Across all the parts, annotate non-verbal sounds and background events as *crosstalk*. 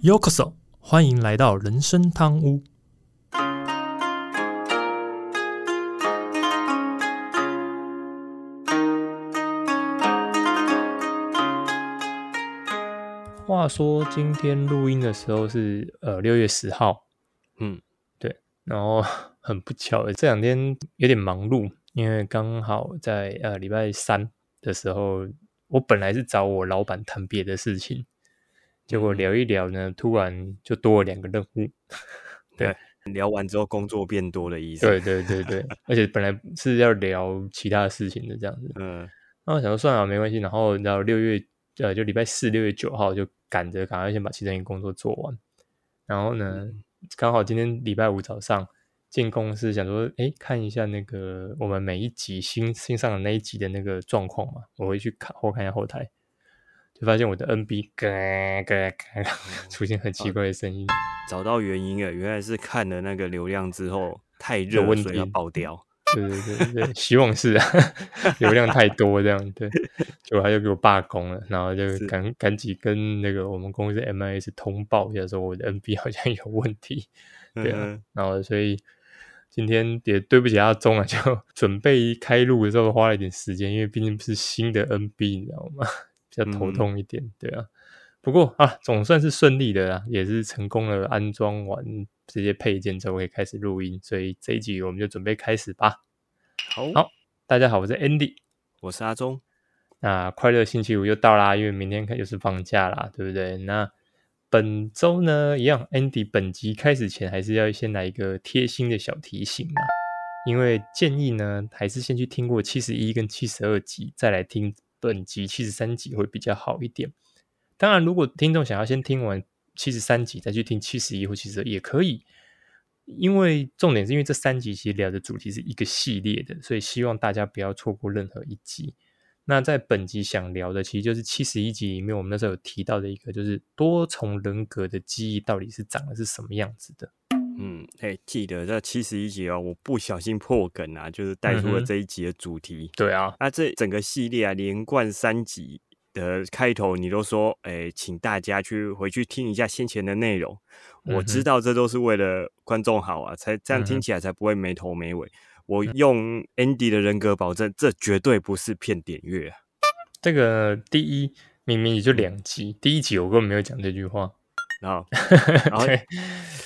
Yokoso，欢迎来到人生汤屋。话说今天录音的时候是呃六月十号，嗯，对，然后 *laughs* 很不巧的这两天有点忙碌，因为刚好在呃礼拜三的时候，我本来是找我老板谈别的事情，结果聊一聊呢，突然就多了两个任务，对，*laughs* 聊完之后工作变多的意思。对对对对，而且本来是要聊其他事情的这样子，嗯，那我想说算了没关系，然后然后六月呃就礼拜四六月九号就赶着赶快先把其中一个工作做完，然后呢刚好今天礼拜五早上进公司想说哎看一下那个我们每一集新新上的那一集的那个状况嘛，我会去看后看一下后台，就发现我的 NB 咯咯咯出现很奇怪的声音，找到原因了，原来是看了那个流量之后太热，有问所以要爆掉。对对对对，希望是啊，*laughs* 流量太多这样，对，结果他就给我罢工了，然后就是赶赶紧跟那个我们公司 MIS 通报一下，说我的 NB 好像有问题，对啊，嗯然后所以今天也对不起阿忠啊，就 *laughs* 准备开录的时候花了一点时间，因为毕竟是新的 NB，你知道吗？比较头嗯痛一点，对啊。不过啊，总算是顺利的啦，也是成功的安装完这些配件之后，可以开始录音。所以这一集我们就准备开始吧。好，好大家好，我是 Andy。我是阿忠。那快乐星期五又到啦，因为明天又是放假啦，对不对？那本周呢，一样，Andy 本集开始前还是要先来一个贴心的小提醒啊，因为建议呢，还是先去听过七十一跟七十二集，再来听本集七十三集会比较好一点。当然，如果听众想要先听完七十三集再去听七十一或七十二也可以，因为重点是因为这三集其实聊的主题是一个系列的，所以希望大家不要错过任何一集。那在本集想聊的，其实就是七十一集里面我们那时候有提到的一个，就是多重人格的记忆到底是长的是什么样子的。嗯，哎、记得这七十一集哦，我不小心破梗啊，就是带出了这一集的主题。对啊，那这整个系列啊，连贯三集的开头，你都说，哎、请大家去回去听一下先前的内容。我知道这都是为了观众好啊，才这样听起来才不会没头没尾。我用 Andy 的人格保证，这绝对不是骗点阅啊！这个第一明明也就两集，第一集我根本没有讲这句话。然后，*laughs* 然后对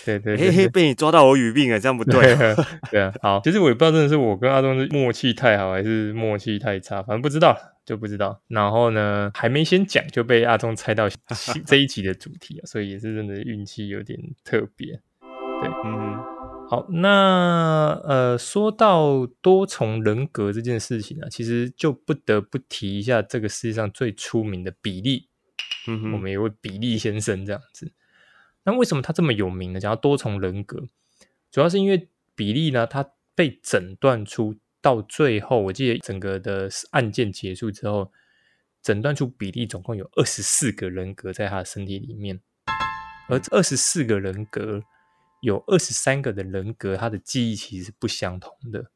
对对对嘿嘿，被你抓到我语病了，这样不对。对对啊，好，*laughs* 其实我也不知道，真的是我跟阿东是默契太好，还是默契太差，反正不知道，就不知道。然后呢，还没先讲就被阿忠猜到 *laughs* 这一集的主题啊，所以也是真的运气有点特别。对嗯好，那呃，说到多重人格这件事情啊，其实就不得不提一下这个世界上最出名的比利，嗯哼，我们有位比利先生这样子。那为什么他这么有名呢？讲到多重人格，主要是因为比利呢，他被诊断出到最后，我记得整个的案件结束之后，诊断出比利总共有二十四个人格在他的身体里面，而这二十四个人格有二十三个的人格，他的记忆其实是不相同的。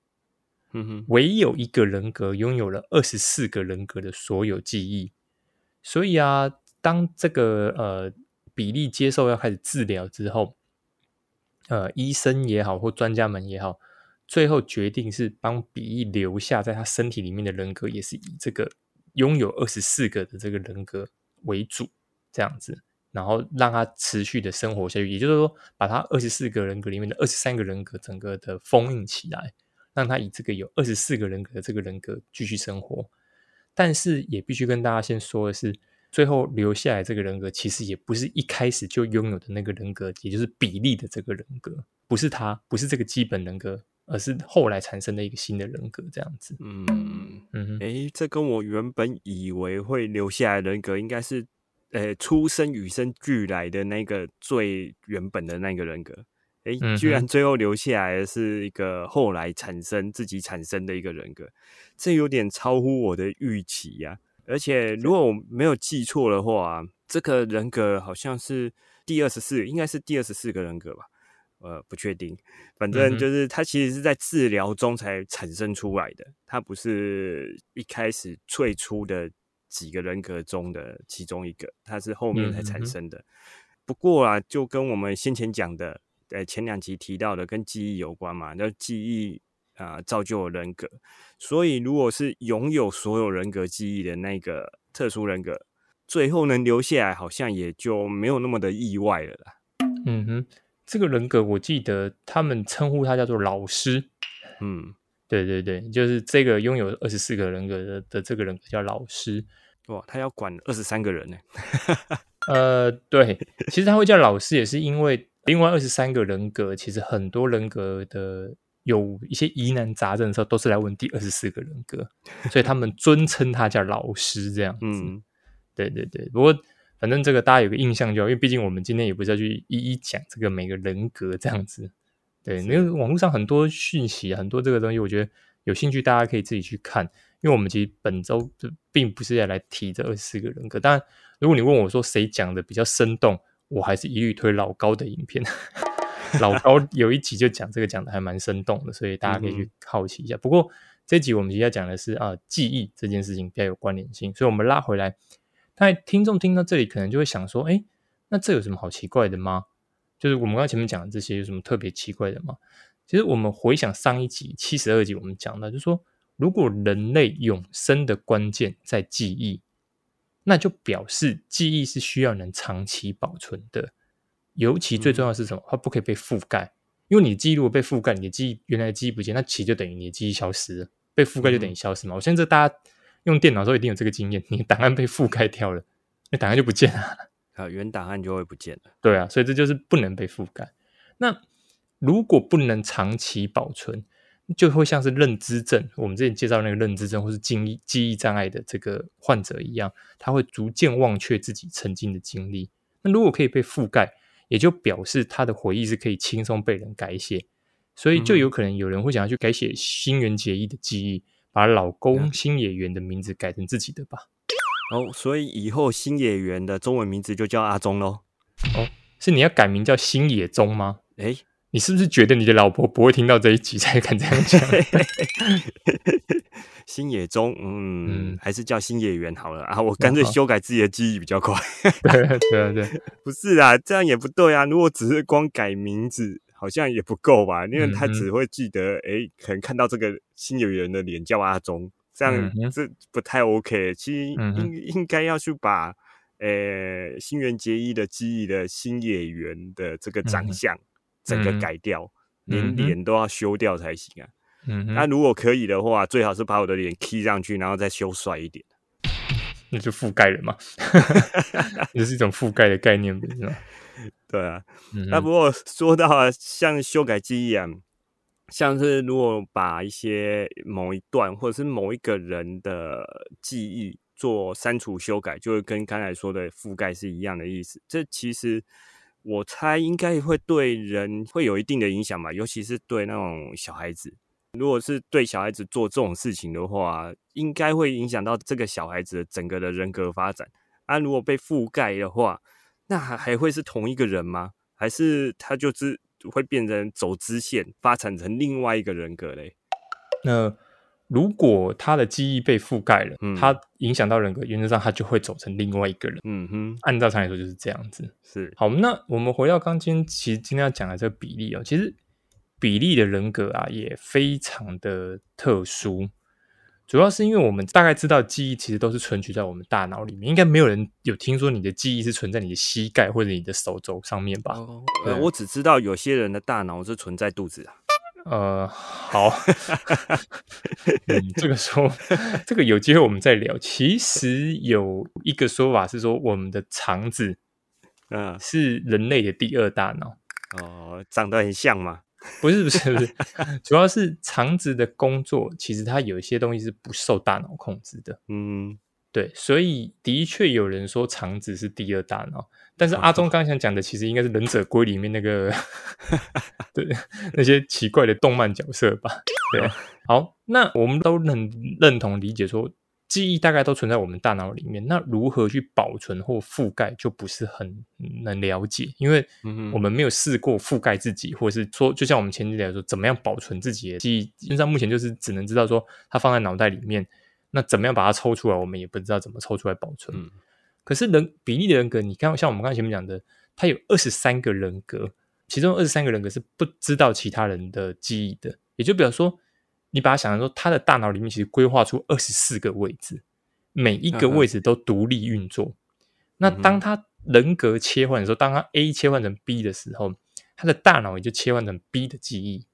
嗯哼，唯有一个人格拥有了二十四个人格的所有记忆。所以啊，当这个呃比利接受要开始治疗之后，呃，医生也好或专家们也好，最后决定是帮比利留下在他身体里面的人格，也是以这个拥有二十四个的这个人格为主，这样子。然后让他持续的生活下去，也就是说，把他二十四个人格里面的二十三个人格整个的封印起来，让他以这个有二十四个人格的这个人格继续生活。但是也必须跟大家先说的是，最后留下来这个人格，其实也不是一开始就拥有的那个人格，也就是比利的这个人格，不是他，不是这个基本人格，而是后来产生的一个新的人格，这样子。嗯，嗯哼，诶，这跟我原本以为会留下来的人格，应该是，呃，出生与生俱来的那个最原本的那个人格。诶，嗯居然最后留下来的是一个后来产生自己产生的一个人格，这有点超乎我的预期呀、而且如果我没有记错的话，啊这个人格好像是第二十四，应该是第二十四个人格吧？呃，不确定，反正就是他其实是在治疗中才产生出来的，他不是一开始最初的几个人格中的其中一个，他是后面才产生的。不过啊，就跟我们先前讲的，呃，前两集提到的跟记忆有关嘛，那记忆啊造就了人格，所以如果是拥有所有人格记忆的那个特殊人格，最后能留下来，好像也就没有那么的意外了啦。嗯哼，这个人格我记得他们称呼他叫做老师。嗯，对对对，就是这个拥有二十四个人格的的这个人格叫老师。哇，他要管二十三个人呢。*laughs* 呃，对，其实他会叫老师，也是因为另外二十三个人格，其实很多人格的有一些疑难杂症的时候，都是来问第二十四个人格，*laughs* 所以他们尊称他叫老师这样子。嗯，对对对，不过反正这个大家有个印象就好，因为毕竟我们今天也不是要去一一讲这个每个人格这样子。对，那个网络上很多讯息，很多这个东西，我觉得有兴趣大家可以自己去看。因为我们其实本周并不是要来提这二十四个人格，当然，如果你问我说谁讲的比较生动，我还是一律推老高的影片。老高有一集就讲这个，讲的还蛮生动的，所以大家可以去好奇一下。不过这集我们今天要讲的是啊，记忆这件事情比较有关联性，所以我们拉回来。但听众听到这里可能就会想说，哎，那这有什么好奇怪的吗？就是我们刚刚前面讲的这些有什么特别奇怪的吗？其实我们回想上一集七十二集，我们讲到就是说。如果人类永生的关键在记忆，那就表示记忆是需要能长期保存的。尤其最重要是什么？它不可以被覆盖，因为你的记忆如果被覆盖，你的记忆原来的记忆不见，那其实就等于你的记忆消失了。被覆盖就等于消失嘛。我相信大家用电脑的时候一定有这个经验，你档案被覆盖掉了，那档案就不见了 *laughs* 啊，原档案就会不见了。对啊，所以这就是不能被覆盖。那如果不能长期保存，就会像是认知症，我们之前介绍那个认知症或是记忆记忆障碍的这个患者一样，他会逐渐忘却自己曾经的经历。那如果可以被覆盖，也就表示他的回忆是可以轻松被人改写，所以就有可能有人会想要去改写新垣结衣的记忆，把老公新野原的名字改成自己的吧。哦，所以以后新野原的中文名字就叫阿忠喽。哦，是你要改名叫新野忠吗？哎。你是不是觉得你的老婆不会听到这一集才敢这样讲？*laughs* 新野中，嗯，还是叫新野原好了 *laughs* 啊！我干脆修改自己的记忆比较快。对 *laughs* 对对，不是啊，这样也不对啊！如果只是光改名字，好像也不够吧？因为他只会记得，哎，可能看到这个新野原的脸叫阿中，这样这不太 OK。其实应应该要去把，呃，新垣结衣的记忆的新野原的这个长相。整个改掉，连脸都要修掉才行啊！嗯，那如果可以的话，最好是把我的脸 key 上去，然后再修帅一点。*laughs* 那就覆盖了嘛，*laughs* 这是一种覆盖的概念，是吧？*laughs* 对啊。那不过说到像修改记忆啊，像是如果把一些某一段或者是某一个人的记忆做删除修改，就会跟刚才说的覆盖是一样的意思。这其实。我猜应该会对人会有一定的影响吧，尤其是对那种小孩子。如果是对小孩子做这种事情的话，应该会影响到这个小孩子的整个的人格发展。啊，如果被覆盖的话，那还还会是同一个人吗？还是他就是会变成走支线，发展成另外一个人格嘞？那？如果他的记忆被覆盖了，嗯他影响到人格，原则上他就会走成另外一个人。嗯哼，按照常理说就是这样子。是好，那我们回到刚今其实今天要讲的这个比例哦，其实比例的人格啊也非常的特殊，主要是因为我们大概知道记忆其实都是存取在我们大脑里面，应该没有人有听说你的记忆是存在你的膝盖或者你的手肘上面吧？呃，我只知道有些人的大脑是存在肚子啊。呃，*laughs* 好，嗯，这个说，这个有机会我们再聊。其实有一个说法是说，我们的肠子，嗯，是人类的第二大脑。哦，长得很像吗？不是，不是，不是，*laughs* 主要是肠子的工作，其实它有一些东西是不受大脑控制的。嗯。对，所以的确有人说肠子是第二大脑，但是阿忠刚想讲的其实应该是《忍者龟》里面那个 *laughs* 对那些奇怪的动漫角色吧？对，好，那我们都能认同理解说记忆大概都存在我们大脑里面，那如何去保存或覆盖就不是很能了解，因为我们没有试过覆盖自己，或者是说，就像我们前几天说，怎么样保存自己的记忆，基本上目前就是只能知道说它放在脑袋里面。那怎么样把它抽出来？我们也不知道怎么抽出来保存。可是人比例的人格，你看像我们刚才前面讲的，他有二十三个人格，其中二十三个人格是不知道其他人的记忆的。也就比如说，你把它想象说，他的大脑里面其实规划出二十四个位置，每一个位置都独立运作。那当他人格切换的时候，当他 A 切换成 B 的时候，他的大脑也就切换成 B 的记忆，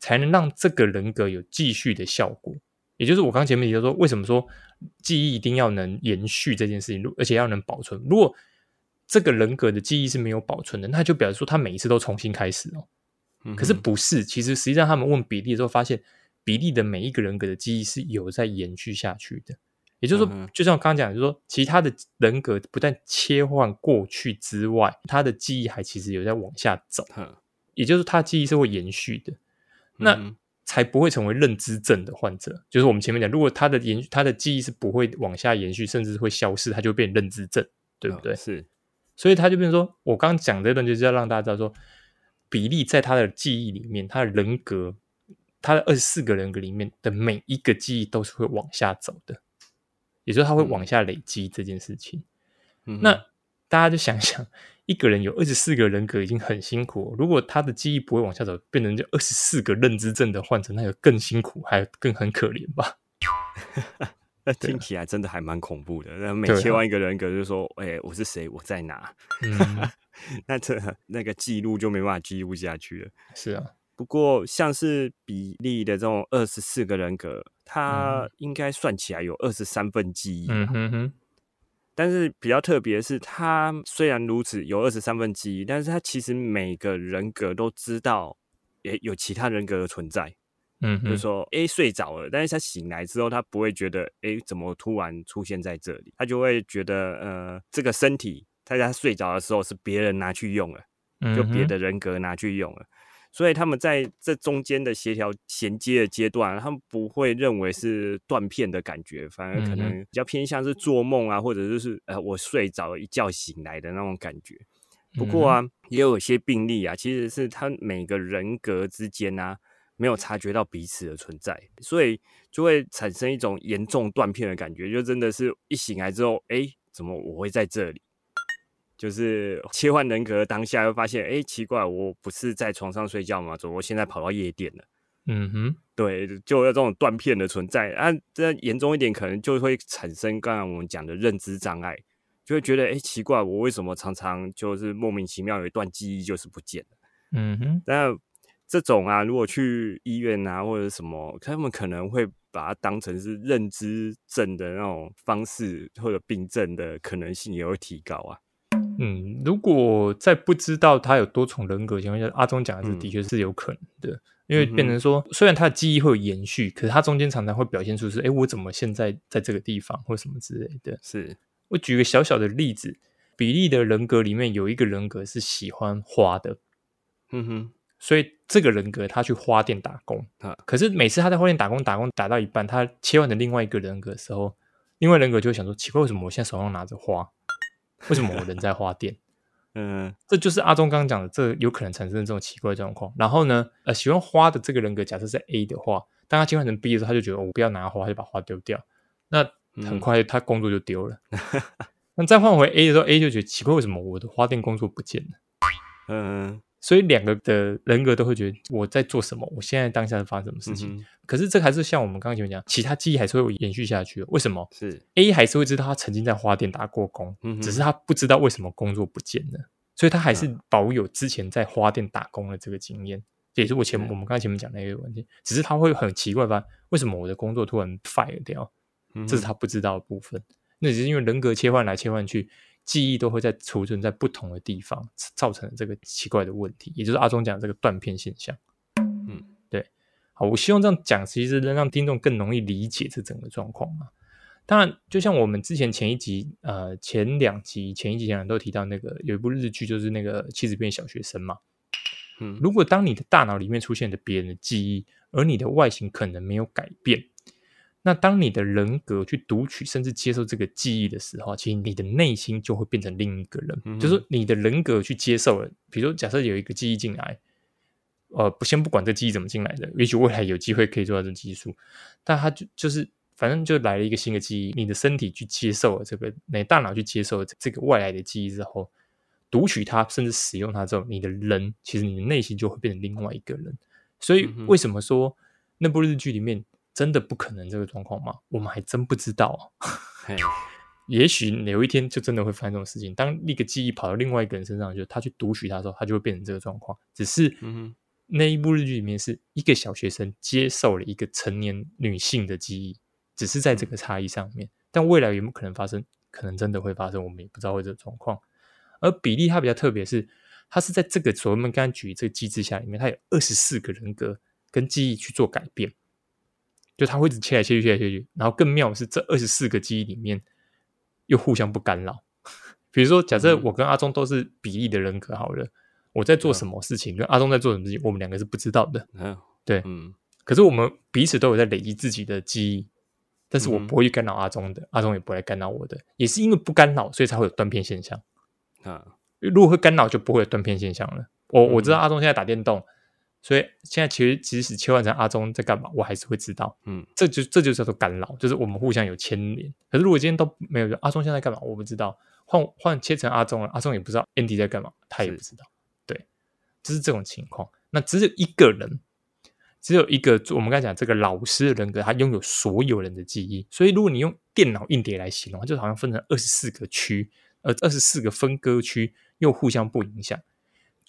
才能让这个人格有继续的效果。也就是我刚前面提到说，为什么说记忆一定要能延续这件事情，而且要能保存。如果这个人格的记忆是没有保存的，那就表示说他每一次都重新开始哦。可是不是，其实实际上他们问比利的时候，发现比利的每一个人格的记忆是有在延续下去的。也就是说，就像我刚刚讲，就是说，其他的人格不但切换过去之外，他的记忆还其实有在往下走。也就是他记忆是会延续的，那才不会成为认知症的患者。就是我们前面讲，如果他的延他的记忆是不会往下延续，甚至会消失，他就变认知症，对不对？是，所以他就变成说，我刚刚讲这段就是要让大家知道说，比利在他的记忆里面，他的人格，他的二十四个人格里面的每一个记忆都是会往下走的。也就是他会往下累积这件事情，那大家就想想，*laughs* 一个人有二十四个人格已经很辛苦，如果他的记忆不会往下走，变成就二十四个认知症的患者，那有更辛苦，还更很可怜吧？*laughs* 那听起来真的还蛮恐怖的。那每切换一个人格，就说：“哎，我是谁？我在哪？” *laughs* 那这那个记录就没办法记录下去了。是啊。不过，像是比利的这种二十四个人格，他应该算起来有二十三份记忆。嗯哼哼。但是比较特别的是，他虽然如此有二十三份记忆，但是他其实每个人格都知道，也有其他人格的存在。嗯，就是说，A 睡着了，但是他醒来之后，他不会觉得，诶怎么突然出现在这里？他就会觉得，呃，这个身体在他睡着的时候是别人拿去用了，就别的人格拿去用了。所以他们在这中间的协调衔接的阶段，他们不会认为是断片的感觉，反而可能比较偏向是做梦啊，或者就是呃我睡着一觉醒来的那种感觉。不过啊，也有一些病例啊，其实是他每个人格之间啊没有察觉到彼此的存在，所以就会产生一种严重断片的感觉，就真的是一醒来之后，哎，怎么我会在这里？就是切换人格当下，又发现哎，奇怪，我不是在床上睡觉吗？怎么我现在跑到夜店了？嗯哼，对，就有这种断片的存在啊。这严重一点，可能就会产生刚才我们讲的认知障碍，就会觉得哎，奇怪，我为什么常常就是莫名其妙有一段记忆就是不见了？嗯哼，那这种啊，如果去医院啊或者什么，他们可能会把它当成是认知症的那种方式或者病症的可能性也会提高啊。嗯，如果在不知道他有多重人格情况下，阿忠讲的是的确是有可能的，因为变成说，虽然他的记忆会有延续，可是他中间常常会表现出是，哎，我怎么现在在这个地方或什么之类的。是我举个小小的例子，比利的人格里面有一个人格是喜欢花的，嗯哼，所以这个人格他去花店打工啊，可是每次他在花店打工打工打到一半，他切换成另外一个人格的时候，另外人格就会想说，奇怪，为什么我现在手上拿着花？*laughs* 为什么我人在花店？*laughs* 嗯，这就是阿忠刚刚讲的，这有可能产生的这种奇怪状况。然后呢，呃，喜欢花的这个人格，假设是 A 的话，当他切换成 B 的时候，他就觉得我不要拿花，就把花丢掉。那很快他工作就丢了。*laughs* 那再换回 A 的时候，A 就觉得奇怪，为什么我的花店工作不见了？嗯。所以两个的人格都会觉得我在做什么，我现在当下发生什么事情。可是这还是像我们刚刚前面讲，其他记忆还是会延续下去。为什么？是 A 还是会知道他曾经在花店打过工，只是他不知道为什么工作不见了，所以他还是保有之前在花店打工的这个经验。也是我前我们刚才前面讲的一个问题，只是他会很奇怪吧？为什么我的工作突然 fire 掉？这是他不知道的部分。那只是因为人格切换来切换去。记忆都会在储存在不同的地方，造成了这个奇怪的问题，也就是阿忠讲这个断片现象。嗯，对。好，我希望这样讲，其实能让听众更容易理解这整个状况嘛。当然，就像我们之前前一集、呃前两集、前一集讲都提到那个有一部日剧，就是那个妻子变小学生嘛。嗯，如果当你的大脑里面出现的别人的记忆，而你的外形可能没有改变。那当你的人格去读取甚至接受这个记忆的时候，其实你的内心就会变成另一个人，就是你的人格去接受了。比如假设有一个记忆进来，呃，不先不管这记忆怎么进来的，也许未来有机会可以做到这技术，但他就就是反正就来了一个新的记忆，你的身体去接受了这个，你大脑去接受这个外来的记忆之后，读取它，甚至使用它之后，你的人其实你的内心就会变成另外一个人。所以为什么说那部日剧里面真的不可能这个状况吗？我们还真不知道。*laughs* 也许有一天就真的会发生这种事情。当那个记忆跑到另外一个人身上，就他去读取它的时候，他就会变成这个状况。只是那一部日剧里面是一个小学生接受了一个成年女性的记忆，只是在这个差异上面。但未来有没有可能发生？可能真的会发生，我们也不知道会这个状况。而比利他比较特别，是他是在这个所谓我们刚刚举这个机制下里面，他有二十四个人格跟记忆去做改变，就他会一直切来切去，切来切去。然后更妙的是，这二十四个记忆里面。又互相不干扰，*laughs* 比如说，假设我跟阿忠都是比例的人格好了，我在做什么事情，跟阿忠在做什么事情，我们两个是不知道的。嗯，*laughs* 对，嗯。可是我们彼此都有在累积自己的记忆，但是我不会去干扰阿忠的，阿忠也不会来干扰我的，也是因为不干扰，所以才会有断片现象。啊，如果会干扰，就不会有断片现象了。我我知道阿忠现在打电动。所以现在其实即使切换成阿忠在干嘛，我还是会知道。嗯，这就这就叫做干扰，就是我们互相有牵连。可是如果今天都没有阿忠现在干嘛，我不知道。换换切成阿忠了，阿忠也不知道 Andy 在干嘛，他也不知道。对，就是这种情况。那只有一个人，只有一个我们刚才讲这个老师的人格，他拥有所有人的记忆。所以如果你用电脑硬碟来形容，就好像分成二十四个区，呃，二十四个分割区又互相不影响。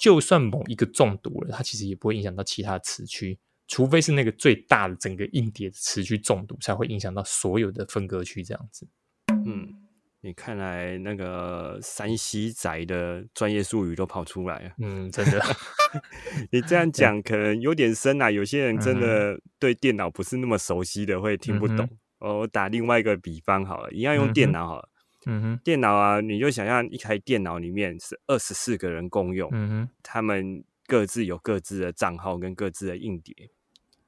就算某一个中毒了，它其实也不会影响到其他词区，除非是那个最大的整个硬碟的词区中毒，才会影响到所有的分割区这样子。嗯，你看来那个山西仔的专业术语都跑出来了。嗯，真的，*laughs* 你这样讲可能有点深啊。有些人真的对电脑不是那么熟悉的，会听不懂。我打另外一个比方好了，一样用电脑好了。嗯哼，电脑啊，你就想象一台电脑里面是二十四个人共用，嗯哼，他们各自有各自的账号跟各自的硬碟，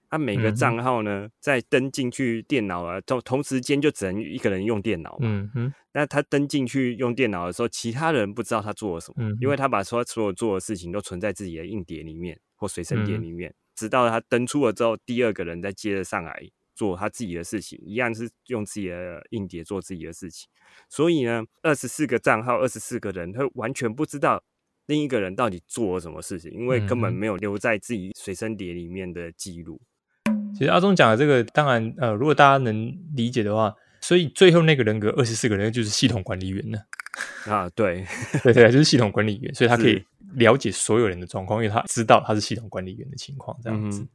他每个账号呢，在登进去电脑啊，同同时间就只能一个人用电脑嘛，嗯哼，那他登进去用电脑的时候，其他人不知道他做了什么，因为他把所所有做的事情都存在自己的硬碟里面或随身碟里面，直到他登出了之后，第二个人再接着上来。做他自己的事情，一样是用自己的硬碟做自己的事情。所以呢，二十四个账号，二十四个人，他完全不知道另一个人到底做了什么事情，因为根本没有留在自己随身碟里面的记录。其实阿忠讲的这个，当然，呃，如果大家能理解的话，所以最后那个人格二十四个人就是系统管理员呢。啊，对，*laughs* 对对，就是系统管理员，所以他可以了解所有人的状况，因为他知道他是系统管理员的情况，这样子。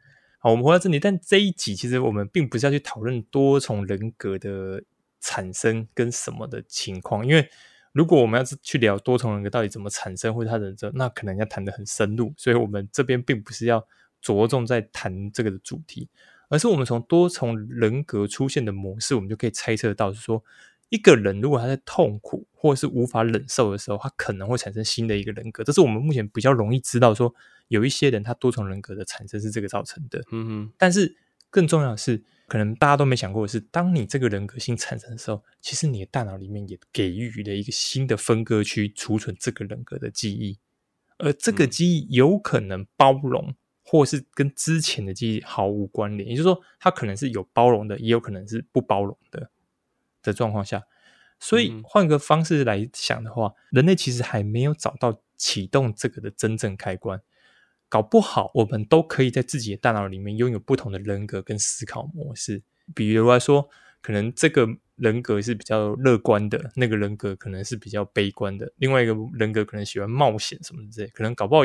好，我们回到这里，但这一集其实我们并不是要去讨论多重人格的产生跟什么的情况，因为如果我们要是去聊多重人格到底怎么产生或者它的这，那可能要谈的很深入，所以我们这边并不是要着重在谈这个的主题，而是我们从多重人格出现的模式，我们就可以猜测到是说，一个人如果他在痛苦或者是无法忍受的时候，他可能会产生新的一个人格，这是我们目前比较容易知道说。有一些人，他多重人格的产生是这个造成的。嗯哼。但是更重要的是，可能大家都没想过的是，当你这个人格性产生的时候，其实你的大脑里面也给予了一个新的分割区，储存这个人格的记忆。而这个记忆有可能包容，或是跟之前的记忆毫无关联。也就是说，它可能是有包容的，也有可能是不包容的的状况下。所以换个方式来想的话，人类其实还没有找到启动这个的真正开关。搞不好，我们都可以在自己的大脑里面拥有不同的人格跟思考模式。比如来说，可能这个人格是比较乐观的，那个人格可能是比较悲观的，另外一个人格可能喜欢冒险什么之类。可能搞不好，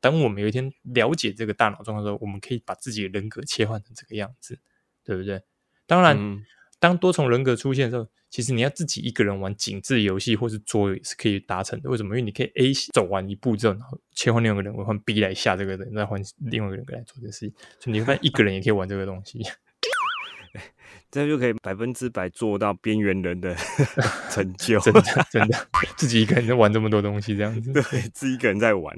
等我们有一天了解这个大脑状况的时候，我们可以把自己的人格切换成这个样子，对不对？当然。当多重人格出现的时候，其实你要自己一个人玩紧致游戏或是桌游也是可以达成的。为什么？因为你可以 A 走完一步之后，然后切换另外一个人，换 B 来下这个人，再换另外一个人来做这个事情。所以你会发现一个人也可以玩这个东西，*laughs* 这样就可以百分之百做到边缘人的 *laughs* 成就。真的，真的，自己一个人在玩这么多东西，这样子，*laughs* 对，自己一个人在玩，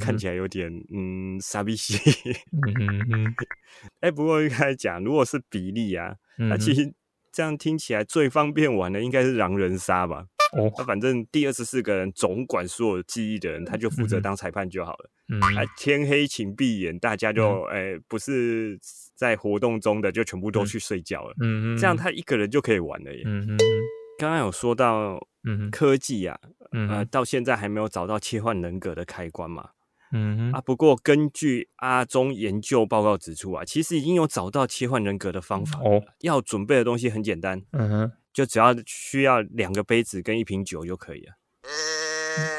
看起来有点嗯傻逼兮。嗯嗯。哎，不过一开始讲，如果是比例啊，那其实。这样听起来最方便玩的应该是狼人杀吧？哦，那反正第二十四个人总管所有记忆的人，他就负责当裁判就好了。嗯，啊天黑请闭眼，大家就诶不是在活动中的就全部都去睡觉了。嗯嗯，这样他一个人就可以玩了耶。嗯嗯，刚刚有说到嗯科技啊，嗯呃，到现在还没有找到切换人格的开关嘛。嗯啊，不过根据阿中研究报告指出啊，其实已经有找到切换人格的方法。哦，要准备的东西很简单，嗯哼，就只要需要两个杯子跟一瓶酒就可以了。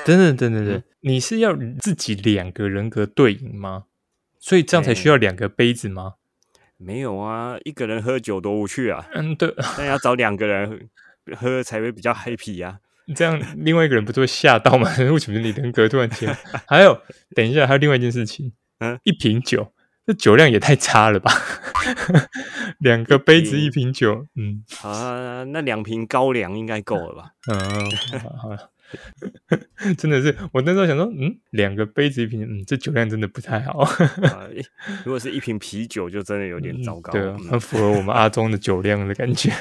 等等等等等，你是要自己两个人格对应吗？所以这样才需要两个杯子吗？没有啊，一个人喝酒多无趣啊！嗯，对，那要找两个人喝才会比较 happy 啊。这样另外一个人不就会吓到吗？*laughs* 为什么你人格突然间？还有，等一下，还有另外一件事情，嗯，一瓶酒，这酒量也太差了吧？*laughs* 两个杯子一瓶酒，嗯好啊，那两瓶高粱应该够了吧？嗯，好好好 *laughs* 真的是，我那时候想说，嗯，两个杯子一瓶，嗯，这酒量真的不太好，如果是一瓶啤酒，就真的有点糟糕。对很符合我们阿中的酒量的感觉。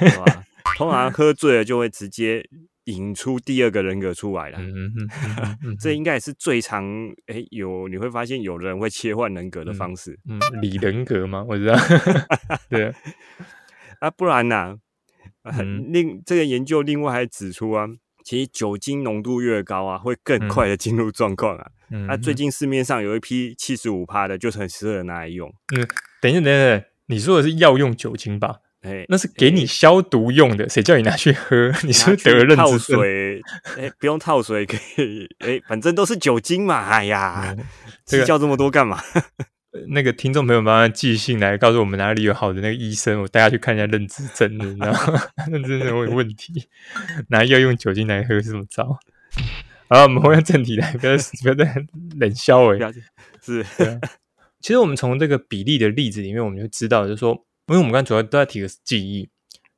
通常喝醉了就会直接引出第二个人格出来了。嗯嗯嗯嗯嗯，这应该也是最常哎有你会发现有人会切换人格的方式、嗯 *laughs* 李人格吗？我知道，对啊，*laughs* 啊，不然呢、另这个研究另外还指出啊，其实酒精浓度越高啊，会更嗯快的进入状况啊。嗯啊，最近市面上有一批七十五趴的，就是很适合拿来用。等一下，等一下，等一下你说的是药用酒精吧？哎，那是给你消毒用的，谁叫你拿去喝？*laughs* 你是不是得了认知症？水，哎，不用套水，可以，哎，反正都是酒精嘛。哎呀，计较这么多干嘛？*laughs* 那个听众朋友们要寄信来告诉我们哪里有好的那个医生，我带他去看一下认知症的，你知道吗？认知症会有问题，拿药用酒精来喝是怎么着？*laughs* 好，我们回到正题来，不要不要再冷笑哎、是啊，其实我们从这个比例的例子里面，我们就知道，就是说，因为我们刚才主要都在提的是记忆，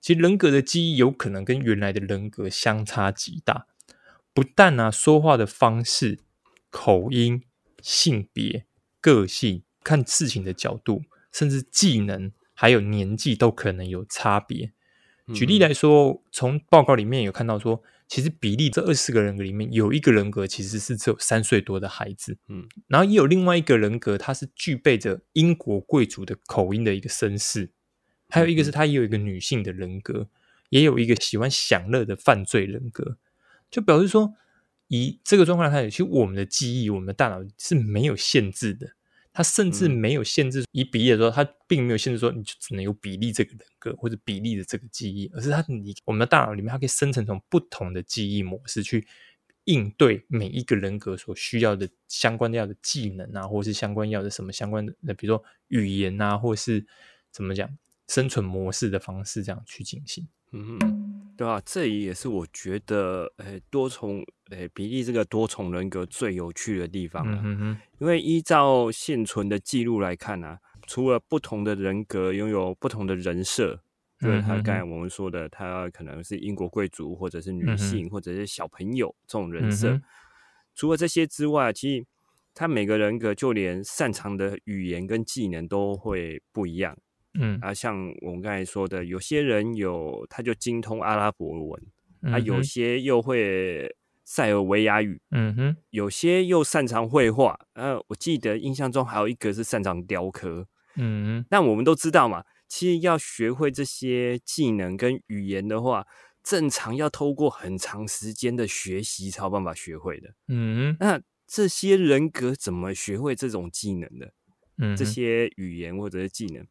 其实人格的记忆有可能跟原来的人格相差极大。不但啊，说话的方式、口音、性别、个性、看事情的角度，甚至技能还有年纪都可能有差别。举例来说，从报告里面有看到说，其实比利这二十四个人格里面有一个人格其实是只有三岁多的孩子，嗯，然后也有另外一个人格，他是具备着英国贵族的口音的一个绅士，还有一个是他也有一个女性的人格，也有一个喜欢享乐的犯罪人格，就表示说，以这个状况来看，其实我们的记忆，我们的大脑是没有限制的。它甚至嗯。没有限制，以比例来说，它并没有限制说你就只能有比例这个人格或者比例的这个记忆，而是它你我们的大脑里面，它可以生成从不同的记忆模式去应对每一个人格所需要的相关要的技能啊，或是相关要的什么相关的，比如说语言啊，或是怎么讲生存模式的方式这样去进行。嗯哼，对啊，这也是我觉得，呃，多重，呃，比利这个多重人格最有趣的地方啊。嗯哼哼，因为依照现存的记录来看啊，除了不同的人格拥有不同的人设，就是他刚才我们说的，他可能是英国贵族，或者是女性，或者是小朋友这种人设。嗯除了这些之外，其实他每个人格就连擅长的语言跟技能都会不一样。嗯啊，像我们刚才说的，有些人有他就精通阿拉伯文，啊，有些又会塞尔维亚语，嗯哼有些又擅长绘画。呃，我记得印象中还有一个是擅长雕刻。嗯哼但我们都知道嘛，其实要学会这些技能跟语言的话，正常要透过很长时间的学习才有办法学会的。嗯哼那这些人格怎么学会这种技能的？嗯这些语言或者是技能，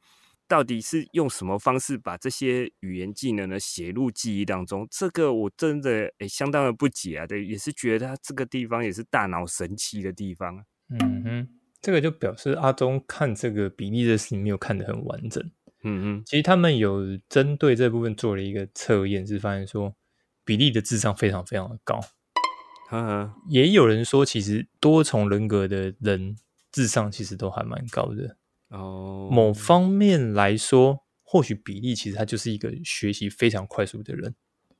到底是用什么方式把这些语言技能呢写入记忆当中？这个我真的诶、相当的不解啊，对，也是觉得它这个地方也是大脑神奇的地方。嗯哼，这个就表示阿忠看这个比例的事情没有看得很完整。嗯嗯其实他们有针对这部分做了一个测验，是发现说比利的智商非常非常的高。哼，呵呵，也有人说，其实多重人格的人智商其实都还蛮高的。哦，某方面来说，或许比利其实他就是一个学习非常快速的人。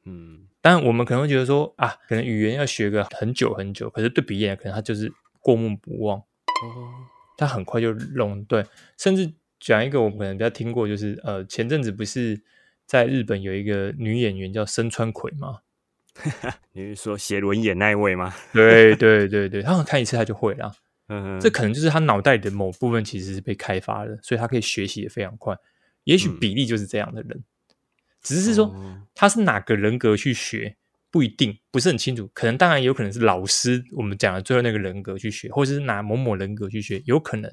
嗯当然，我们可能会觉得说啊，可能语言要学个很久很久，可是对比利来可能他就是过目不忘，哦，他很快就弄对。甚至讲一个我们可能比较听过，就是呃，前阵子不是在日本有一个女演员叫深川葵吗？*laughs* 你是说写轮眼那一位吗？对对对 *laughs* 对，他好像看一次他就会了。嗯，这可能就是他脑袋里的某部分其实是被开发的，所以他可以学习也非常快。也许嗯比利就是这样的人，只是说哦他是哪个人格去学不一定，不是很清楚。可能当然有可能是老师我们讲的最后那个人格去学，或者是拿某某人格去学，有可能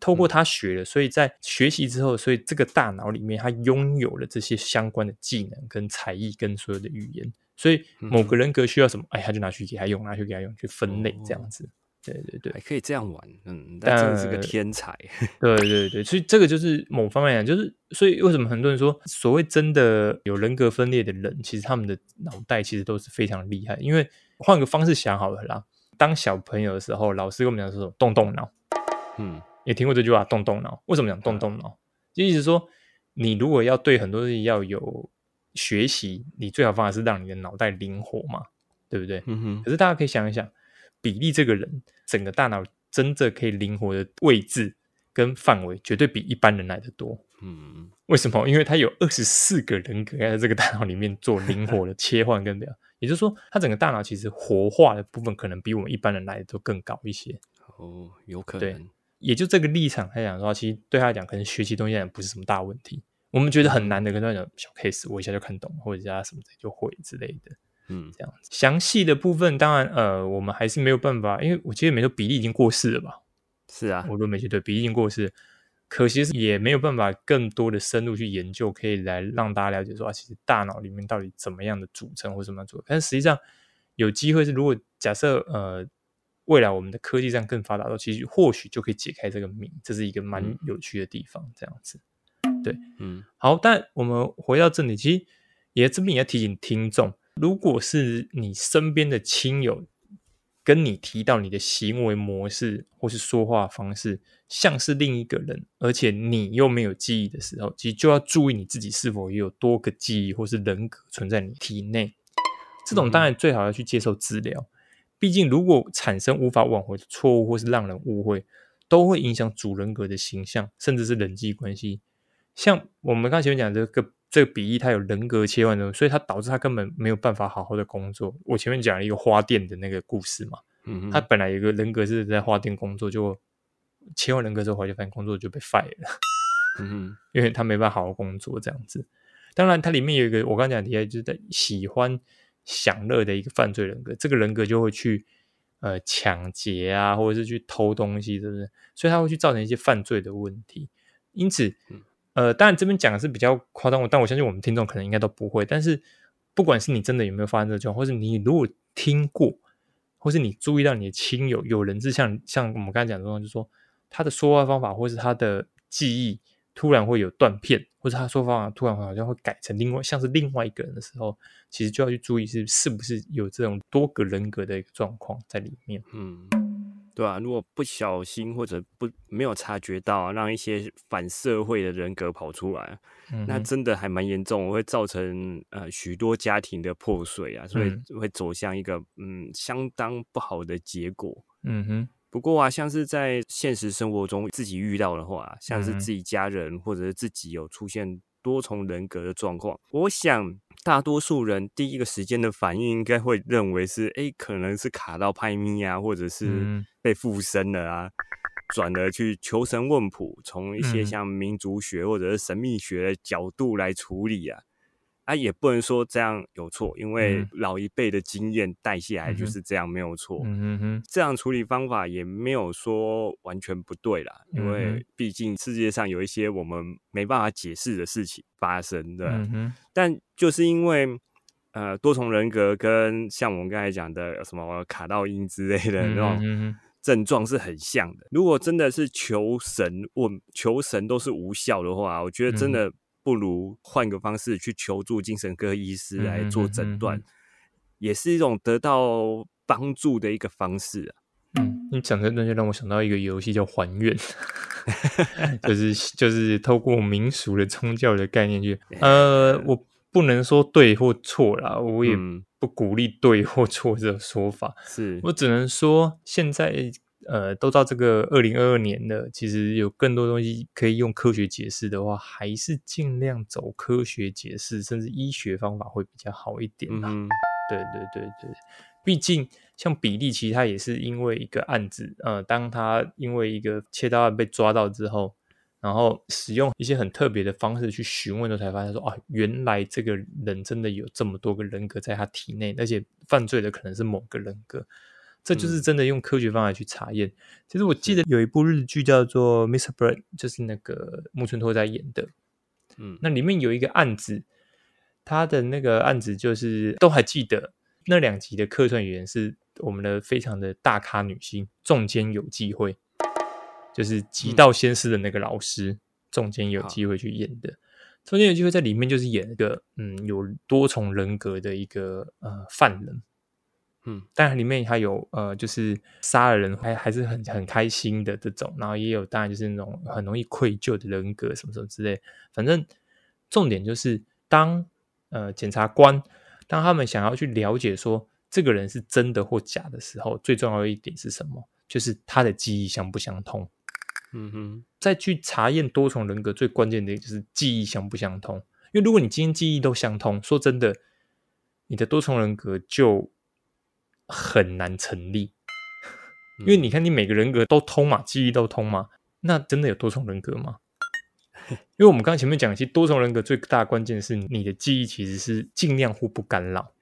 透过他学了，所以在学习之后，所以这个大脑里面他拥有了这些相关的技能跟才艺跟所有的语言，所以某个人格需要什么，哎，他就拿去给他用，拿去给他用，去分类这样子。对对对还，可以这样玩，嗯，但真的是个呃天才，*laughs* 对对对，所以这个就是某方面讲，就是所以为什么很多人说，所谓真的有人格分裂的人，其实他们的脑袋其实都是非常厉害。因为换个方式想好了啦，当小朋友的时候，老师跟我们讲说动动脑，嗯也听过这句话，动动脑。为什么讲动动脑？就意思说，你如果要对很多东西要有学习，你最好方法是让你的脑袋灵活嘛，对不对？嗯哼，可是大家可以想一想，比利这个人整个大脑真正可以灵活的位置跟范围，绝对比一般人来的多。嗯为什么？因为他有二十四个人格在这个大脑里面做灵活的切换跟表，也就是说，他整个大脑其实活化的部分可能比我们一般人来的都更高一些。哦，有可对能，也就这个立场来讲的话，其实对他来讲，可能学习东西不是什么大问题。我们觉得很难的，跟他讲小 case，我一下就看懂，或者加什么的就会之类的。嗯这样子。详细的部分，当然，呃，我们还是没有办法，因为我记得没错，比利已经过世了吧？是啊，我都没记对，比利已经过世，可惜是也没有办法更多的深入去研究，可以来让大家了解说啊，其实大脑里面到底怎么样的组成或怎么样组成。但是实际上有机会是，如果假设呃未来我们的科技上更发达其实或许就可以解开这个谜，这是一个蛮嗯有趣的地方。这样子。对嗯好，但我们回到这里，其实也这边也要提醒听众，如果是你身边的亲友跟你提到你的行为模式或是说话方式像是另一个人，而且你又没有记忆的时候，其实就要注意你自己是否也有多个记忆或是人格存在你体内。这种当然最好要去接受治疗，毕竟如果产生无法挽回的错误或是让人误会，都会影响主人格的形象，甚至是人际关系。像我们刚才前面讲这个这个比例，它有人格切换的，所以它导致他根本没有办法好好的工作。我前面讲了一个花店的那个故事嘛，嗯，他本来有一个人格是在花店工作，就切换人格之后，回来就发现工作就被 fire 了，因为他没办法好好工作这样子。当然，它里面有一个我刚才讲的题，就是在喜欢享乐的一个犯罪人格，这个人格就会去呃抢劫啊，或者是去偷东西，是不是？所以他会去造成一些犯罪的问题。因此，呃，当然这边讲的是比较夸张，但我相信我们听众可能应该都不会。但是，不管是你真的有没有发生这个状况，或是你如果听过，或是你注意到你的亲友有人是像像我们刚才讲的状况，就是说他的说话方法或是他的记忆突然会有断片，或者他说方法突然好像会改成另外像是另外一个人的时候，其实就要去注意是是不是有这种多个人格的一个状况在里面。嗯，对啊，如果不小心或者不没有察觉到、啊，让一些反社会的人格跑出来，嗯那真的还蛮严重，会造成呃许多家庭的破碎啊，所以嗯。会走向一个嗯相当不好的结果。嗯哼，不过啊，像是在现实生活中自己遇到的话，像是自己家人或者是自己有出现多重人格的状况，我想大多数人第一个时间的反应应该会认为是，哎，可能是卡到派咪啊，或者是嗯被附身了啊，转而去求神问卜，从一些嗯像民族学或者是神秘学的角度来处理啊。啊，也不能说这样有错，因为嗯老一辈的经验带下来就是这样，没有错。嗯哼哼，这样处理方法也没有说完全不对啦，因嗯为毕竟世界上有一些我们没办法解释的事情发生的。但就是因为呃多重人格跟像我们刚才讲的什么卡到音之类的那种症状是很像的。如果真的是求神问求神都是无效的话，我觉得真嗯的不如换个方式去求助精神科医师来做诊断，嗯嗯嗯。也是一种得到帮助的一个方式啊。嗯，你讲这段就让我想到一个游戏叫还愿，*laughs* 就是就是透过民俗的宗教的概念去，*laughs* 呃，我不能说对或错啦，我也嗯。不鼓励对或错这个说法，是，我只能说现在呃都到这个二零二二年了，其实有更多东西可以用科学解释的话，还是尽量走科学解释，甚至医学方法会比较好一点啦。嗯，对对对对，毕竟像比利，其实他也是因为一个案子，呃，当他因为一个切刀案被抓到之后，然后使用一些很特别的方式去询问，之后才发现说，啊，原来这个人真的有这么多个人格在他体内，而且犯罪的可能是某个人格，这就是真的用科学方法去查验。其实我记得有一部日剧叫做《Mr. Bird》，就是那个木村拓哉演的，嗯，那里面有一个案子，他的那个案子就是都还记得，那两集的客串演员是我们的非常的大咖女星中间有机会。就是极道先师的那个老师，中间有机会去演的，中间有机会在里面就是演一个嗯有多重人格的一个呃犯人，嗯，当然里面还有呃就是杀了人还还是很很开心的这种，然后也有当然就是那种很容易愧疚的人格什么什么之类，反正重点就是当呃检察官当他们想要去了解说这个人是真的或假的时候，最重要的一点是什么？就是他的记忆相不相通。嗯哼，再去查验多重人格最关键的就是记忆相不相通。因为如果你今天记忆都相通，说真的，你的多重人格就很难成立。因为你看，你每个人格都通嘛，记忆都通嘛，那真的有多重人格吗？*laughs* 因为我们刚刚前面讲，其实多重人格最大关键是你的记忆其实是尽量互不干扰，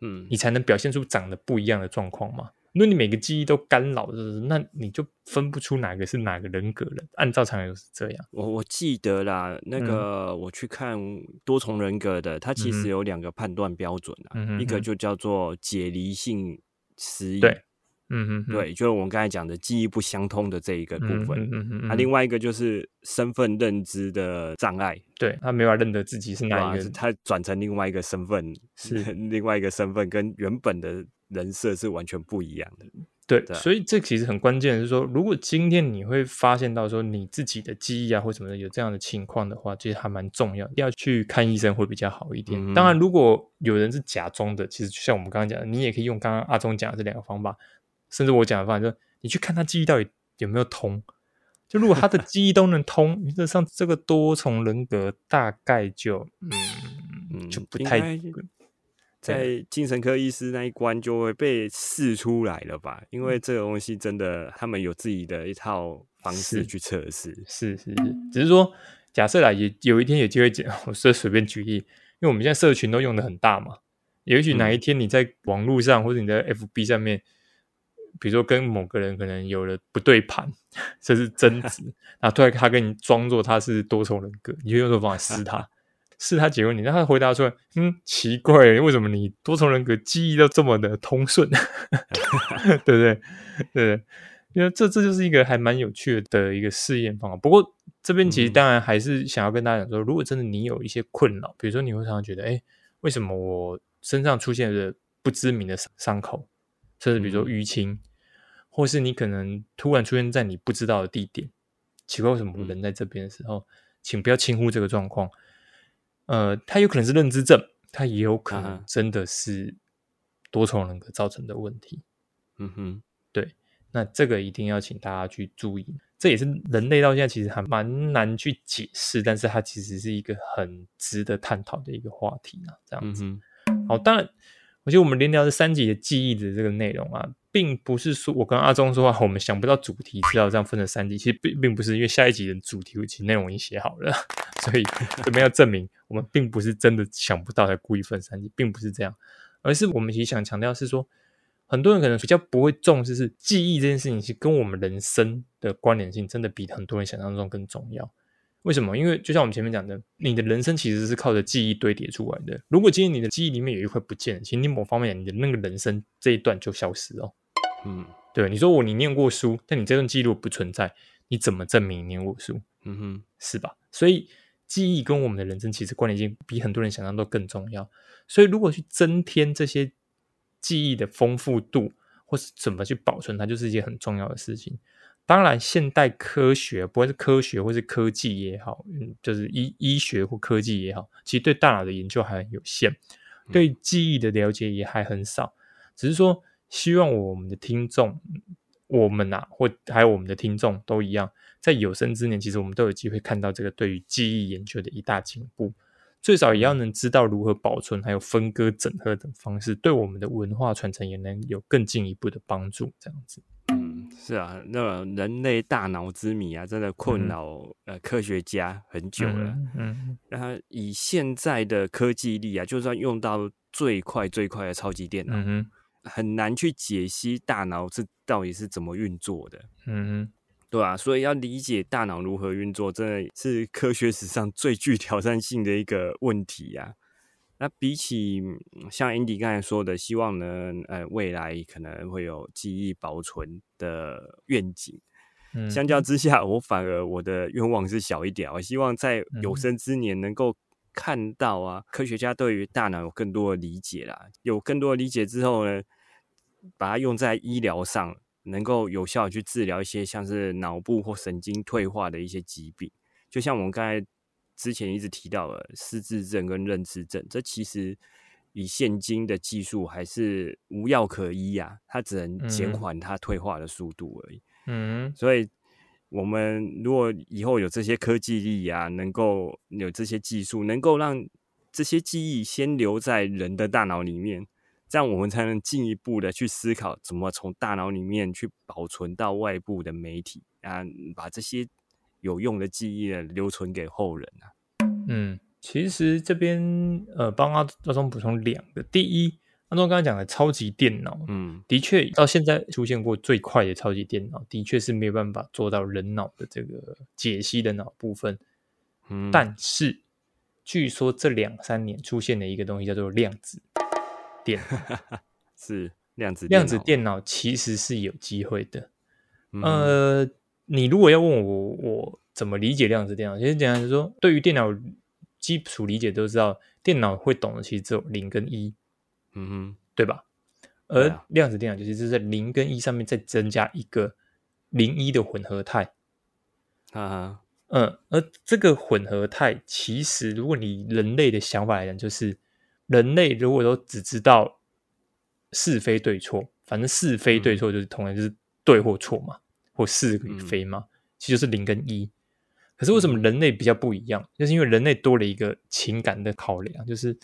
嗯，你才能表现出长得不一样的状况嘛。如果你每个记忆都干扰，那你就分不出哪个是哪个人格了。按照常理是这样。我我记得啦，那个我去看多重人格的，它其实有两个判断标准啊，一个就叫做解离性失忆，对，嗯哼，对，就是我们刚才讲的记忆不相通的这一个部分。嗯嗯啊，另外一个就是身份认知的障碍，对他没法认得自己是哪一个，他转成另外一个身份，是 *laughs* 另外一个身份跟原本的。人设是完全不一样的，对，所以这其实很关键，是说，如果今天你会发现到说你自己的记忆啊或什么的有这样的情况的话，其实还蛮重要，要去看医生会比较好一点。当然，如果有人是假装的，其实就像我们刚刚讲的，你也可以用刚刚阿忠讲的这两个方法，甚至我讲的方法，就你去看他记忆到底有没有通。就如果他的记忆都能通，原则上这个多重人格大概就嗯嗯就不太。在精神科医师那一关就会被试出来了吧？因为这个东西真的，他们有自己的一套方式去测试。是是是，只是说假设啦，也有一天有机会讲，*laughs* 我是随便举例，因为我们现在社群都用的很大嘛，也许哪一天你在网络上或者你在 FB 上面，比如说跟某个人可能有了不对盘，这是争执，*laughs* 然后突然他跟你装作他是多重人格，你就用这种方法撕他。是他解问你，让他回答出来。嗯，奇怪，为什么你多重人格记忆都这么的通顺？*laughs* 对不对？对，因为这这就是一个还蛮有趣的一个试验方法。不过这边其实当然还是想要跟大家讲说，如果真的你有一些困扰，比如说你会常常觉得，哎，为什么我身上出现了不知名的伤口，甚至比如说淤青，或是你可能突然出现在你不知道的地点，奇怪，为什么人在这边的时候，请不要轻忽这个状况。呃，他有可能是认知症，他也有可能真的是多重人格造成的问题。嗯哼，对，那这个一定要请大家去注意，这也是人类到现在其实还蛮难去解释，但是它其实是一个很值得探讨的一个话题啊。这样子，好，当然，我觉得我们连聊这三集的记忆的这个内容啊。并不是说我跟阿忠说话，我们想不到主题，知道这样分成三集。其实并并不是，因为下一集的主题其实内容已经写好了，*laughs* 所以这边要证明我们并不是真的想不到才故意分三集，并不是这样，而是我们其实想强调是说，很多人可能比较不会重视是记忆这件事情，是跟我们人生的关联性真的比很多人想象中更重要。为什么？因为就像我们前面讲的，你的人生其实是靠着记忆堆叠出来的。如果今天你的记忆里面有一块不见，其实你某方面你的那个人生这一段就消失哦。嗯，对，你说我你念过书，但你这段记录不存在，你怎么证明你念过书？嗯哼，是吧？所以记忆跟我们的人生其实关联性比很多人想象都更重要。所以如果去增添这些记忆的丰富度，或是怎么去保存它，就是一件很重要的事情。当然，现代科学不管是科学或是科技也好，嗯，就是医医学或科技也好，其实对大脑的研究还很有限，对记忆的了解也还很少，只是说。希望我们的听众，我们呐，或还有我们的听众都一样，在有生之年，其实我们都有机会看到这个对于记忆研究的一大进步。最少也要能知道如何保存，还有分割、整合等方式，对我们的文化传承也能有更进一步的帮助。这样子，嗯，是啊，那人类大脑之谜啊，真的困扰呃科学家很久了。嗯，然后以现在的科技力啊，就算用到最快最快的超级电脑，很难去解析大脑是到底是怎么运作的。嗯，对啊，所以要理解大脑如何运作，真的是科学史上最具挑战性的一个问题呀。那比起像 Andy 刚才说的，希望呢，呃，未来可能会有记忆保存的愿景，相较之下，我反而我的愿望是小一点。我希望在有生之年能够看到啊，科学家对于大脑有更多的理解啦，有更多的理解之后呢，把它用在医疗上，能够有效去治疗一些像是脑部或神经退化的一些疾病，就像我们刚才。之前一直提到了失智症跟认知症，这其实以现今的技术还是无药可医呀，它只能减缓它退化的速度而已。嗯，所以我们如果以后有这些科技力啊，能够有这些技术，能够让这些记忆先留在人的大脑里面，这样我们才能进一步的去思考怎么从大脑里面去保存到外部的媒体啊，把这些。有用的记忆，留存给后人啊。嗯，其实这边呃，帮阿阿忠补充两个。第一，阿忠刚刚讲的超级电脑，嗯，的确到现在出现过最快的超级电脑，的确是没有办法做到人脑的这个解析的脑部分。嗯，但是据说这两三年出现的一个东西叫做量子电，*laughs* 是量子量子电脑其实是有机会的。呃。你如果要问我，我怎么理解量子电脑？其实简单来说，对于电脑基础理解都知道，电脑会懂的其实只有零跟一，嗯哼，对吧？而量子电脑就是是在零跟一上面再增加一个零一的混合态，啊，嗯，而这个混合态其实，如果你人类的想法来讲，就是人类如果都只知道是非对错，反正是非对错就是同样就是对或错嘛。或是与非吗？其实就是零跟一。可是为什么人类比较不一样？就是因为人类多了一个情感的考量，就是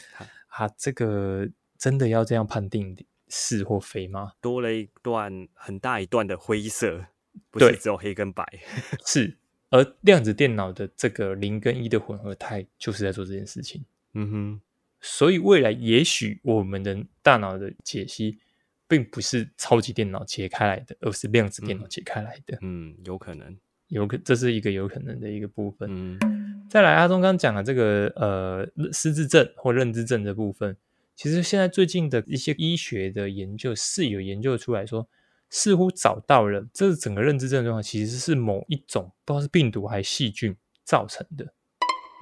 啊，这个真的要这样判定是或非吗？多了一段很大一段的灰色，不是只有黑跟白。*laughs* 是，而量子电脑的这个零跟一的混合态，就是在做这件事情。嗯哼，所以未来也许我们的大脑的解析。并不是超级电脑解开来的，而是量子电脑解开来的。嗯，有可能，有可这是一个有可能的一个部分。嗯，再来，阿忠刚讲的这个呃失智症或认知症的部分，其实现在最近的一些医学的研究是有研究出来说，似乎找到了这整个认知症状况其实是某一种不知道是病毒还是细菌造成的。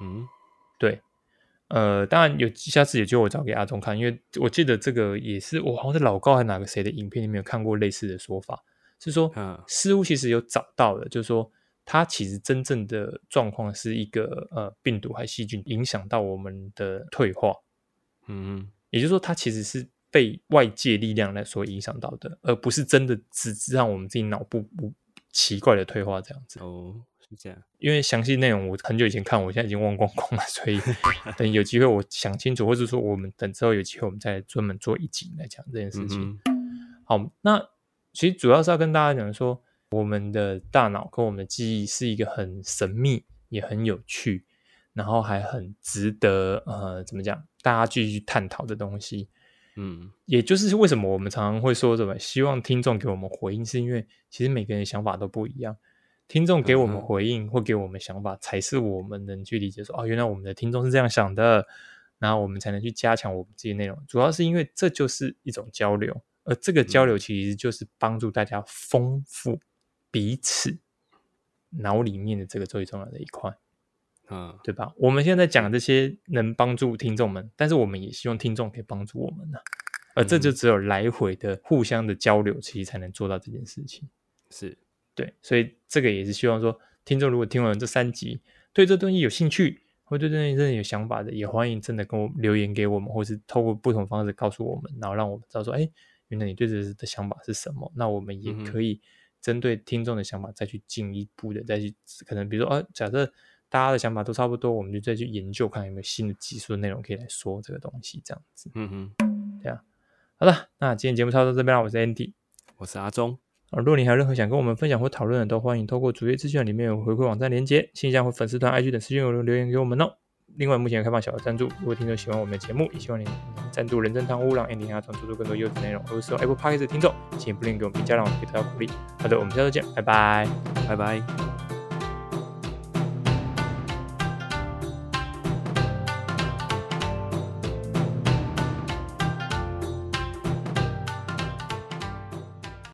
嗯，对。呃，当然有，下次也就我找给阿忠看，因为我记得这个也是我好像是老高还哪个谁的影片里面有看过类似的说法，是说，嗯，似乎其实有找到了，就是说，它其实真正的状况是一个呃病毒还细菌影响到我们的退化，嗯，也就是说，它其实是被外界力量来所影响到的，而不是真的只让我们自己脑部不奇怪的退化这样子。哦。这样，因为详细内容我很久以前看，我现在已经忘光光了，*laughs* 所以 *laughs* 等有机会我想清楚，或者说我们等之后有机会，我们再专门做一集来讲这件事情。好，那其实主要是要跟大家讲说，我们的大脑跟我们的记忆是一个很神秘，也很有趣，然后还很值得呃，怎么讲，大家继续探讨的东西。嗯，也就是为什么我们常常会说什么，希望听众给我们回应，是因为其实每个人想法都不一样。听众给我们回应或给我们想法，才是我们能去理解说哦，原来我们的听众是这样想的，然后我们才能去加强我们这些内容。主要是因为这就是一种交流，而这个交流其实就是帮助大家丰富彼此脑里面的这个最重要的一块，嗯，对吧？我们现在讲这些能帮助听众们，但是我们也希望听众可以帮助我们呢，而这就只有来回的互相的交流，其实才能做到这件事情，是。对，所以这个也是希望说，听众如果听完这三集，对这东西有兴趣，或对这东西真的有想法的，也欢迎真的跟我留言给我们，或是透过不同方式告诉我们，然后让我们知道说，哎，原来你对这的想法是什么？那我们也可以针对听众的想法再去进一步的再去，可能比如说，啊，假设大家的想法都差不多，我们就再去研究看有没有新的技术的内容可以来说这个东西，这样子。嗯哼，这样好了，那今天节目差不多这边了，我是 Andy，我是阿忠。啊，若你还有任何想跟我们分享或讨论的，都欢迎透过主页资讯里面有回馈网站连接、信箱或粉丝团 IG 等私信留留言给我们哦。另外，目前开放小额赞助，如果听众喜欢我们的节目，也希望你能赞助人真汤屋，让 Andy 阿创做出更多优质内容。如果是用 Apple Podcast 的听众，请不吝给我们评价，让我们可以得到鼓励。好的，我们下周见，拜拜，拜拜。